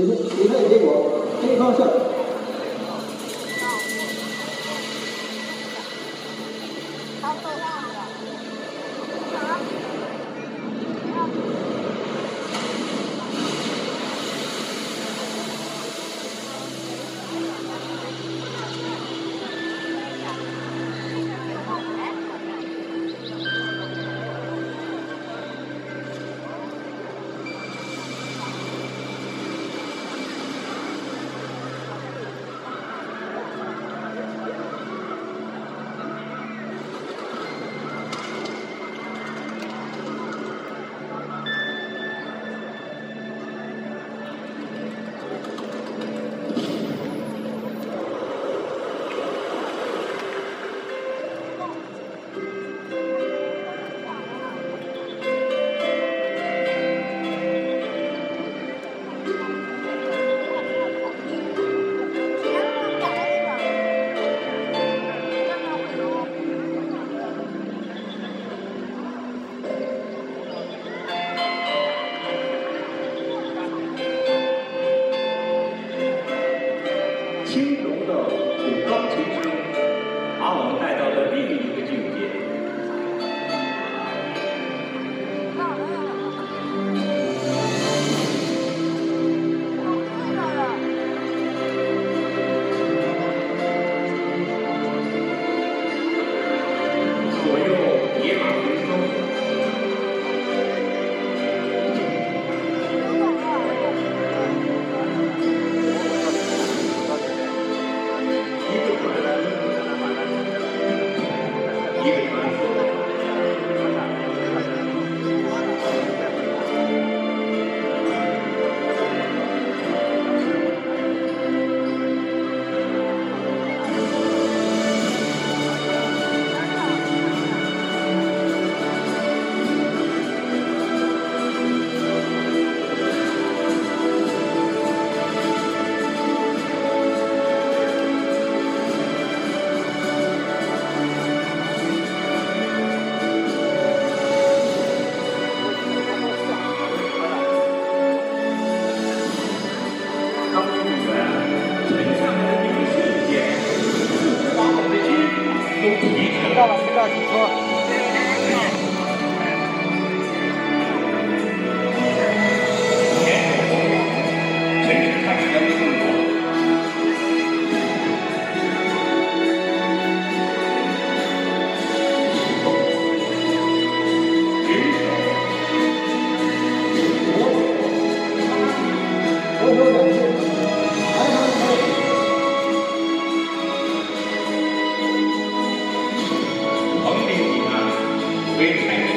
请匹配给我 A 方向。轻柔的古钢琴声，把我们带到了另一一个到了。知道，请说。big thing.